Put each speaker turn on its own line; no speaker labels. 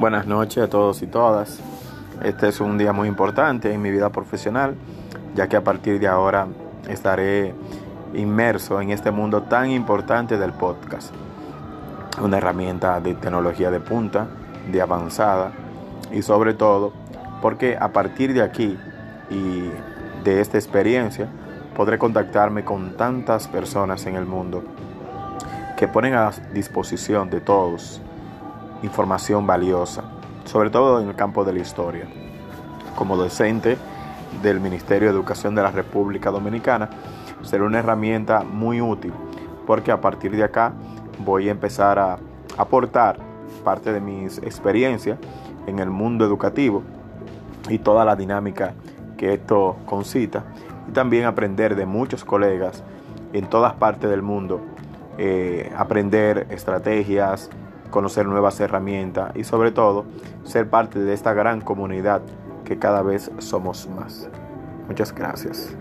Buenas noches a todos y todas. Este es un día muy importante en mi vida profesional, ya que a partir de ahora estaré inmerso en este mundo tan importante del podcast. Una herramienta de tecnología de punta, de avanzada y sobre todo porque a partir de aquí y de esta experiencia podré contactarme con tantas personas en el mundo que ponen a disposición de todos información valiosa, sobre todo en el campo de la historia. Como docente del Ministerio de Educación de la República Dominicana, será una herramienta muy útil porque a partir de acá voy a empezar a aportar parte de mis experiencias en el mundo educativo y toda la dinámica que esto concita y también aprender de muchos colegas en todas partes del mundo, eh, aprender estrategias, conocer nuevas herramientas y sobre todo ser parte de esta gran comunidad que cada vez somos más. Muchas gracias.